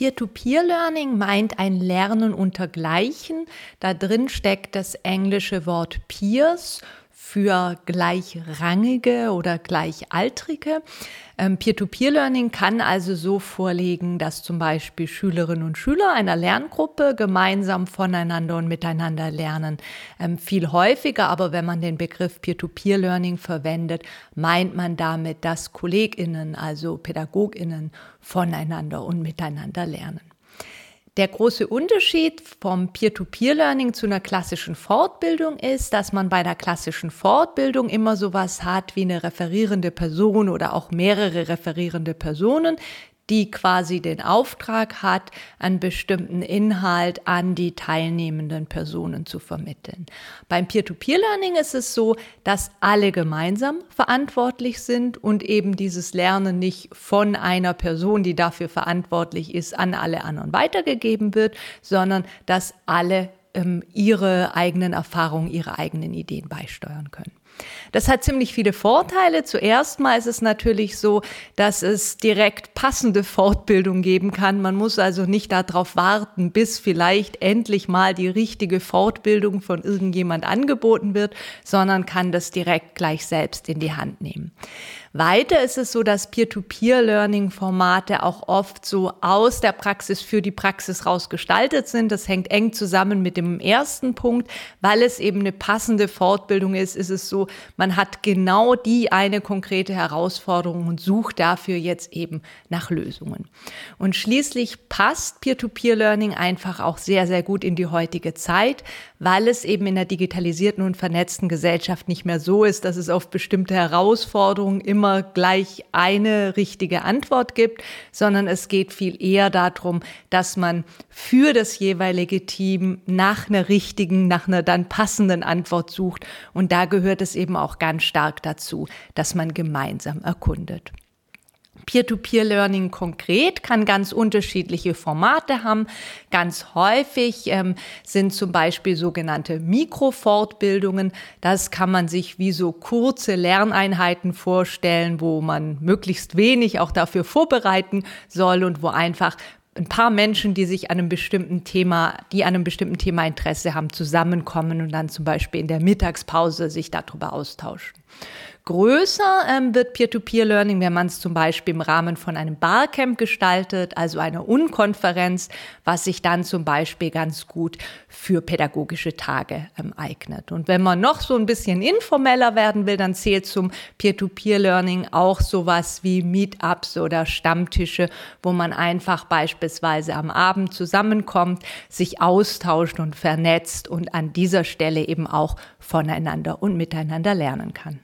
Peer-to-Peer-Learning meint ein Lernen unter Gleichen. Da drin steckt das englische Wort Peers für Gleichrangige oder Gleichaltrige. Ähm, Peer-to-Peer-Learning kann also so vorliegen, dass zum Beispiel Schülerinnen und Schüler einer Lerngruppe gemeinsam voneinander und miteinander lernen. Ähm, viel häufiger, aber wenn man den Begriff Peer-to-Peer-Learning verwendet, meint man damit, dass Kolleginnen, also Pädagoginnen, voneinander und miteinander lernen. Der große Unterschied vom Peer-to-Peer-Learning zu einer klassischen Fortbildung ist, dass man bei der klassischen Fortbildung immer sowas hat wie eine referierende Person oder auch mehrere referierende Personen, die quasi den Auftrag hat, einen bestimmten Inhalt an die teilnehmenden Personen zu vermitteln. Beim Peer-to-Peer-Learning ist es so, dass alle gemeinsam verantwortlich sind und eben dieses Lernen nicht von einer Person, die dafür verantwortlich ist, an alle anderen weitergegeben wird, sondern dass alle ähm, ihre eigenen Erfahrungen, ihre eigenen Ideen beisteuern können. Das hat ziemlich viele Vorteile. Zuerst mal ist es natürlich so, dass es direkt passende Fortbildung geben kann. Man muss also nicht darauf warten, bis vielleicht endlich mal die richtige Fortbildung von irgendjemand angeboten wird, sondern kann das direkt gleich selbst in die Hand nehmen. Weiter ist es so, dass Peer-to-Peer-Learning-Formate auch oft so aus der Praxis für die Praxis raus gestaltet sind. Das hängt eng zusammen mit dem ersten Punkt. Weil es eben eine passende Fortbildung ist, ist es so, man hat genau die eine konkrete Herausforderung und sucht dafür jetzt eben nach Lösungen. Und schließlich passt Peer-to-Peer-Learning einfach auch sehr, sehr gut in die heutige Zeit, weil es eben in der digitalisierten und vernetzten Gesellschaft nicht mehr so ist, dass es auf bestimmte Herausforderungen immer gleich eine richtige Antwort gibt, sondern es geht viel eher darum, dass man für das jeweilige Team nach einer richtigen, nach einer dann passenden Antwort sucht. Und da gehört es eben auch ganz stark dazu, dass man gemeinsam erkundet. Peer-to-Peer-Learning konkret kann ganz unterschiedliche Formate haben. Ganz häufig ähm, sind zum Beispiel sogenannte Mikrofortbildungen. Das kann man sich wie so kurze Lerneinheiten vorstellen, wo man möglichst wenig auch dafür vorbereiten soll und wo einfach ein paar Menschen, die sich an einem bestimmten Thema, die an einem bestimmten Thema Interesse haben, zusammenkommen und dann zum Beispiel in der Mittagspause sich darüber austauschen. Größer ähm, wird Peer-to-Peer-Learning, wenn man es zum Beispiel im Rahmen von einem Barcamp gestaltet, also einer Unkonferenz, was sich dann zum Beispiel ganz gut für pädagogische Tage ähm, eignet. Und wenn man noch so ein bisschen informeller werden will, dann zählt zum Peer-to-Peer-Learning auch sowas wie Meetups oder Stammtische, wo man einfach beispielsweise am Abend zusammenkommt, sich austauscht und vernetzt und an dieser Stelle eben auch voneinander und miteinander lernen kann.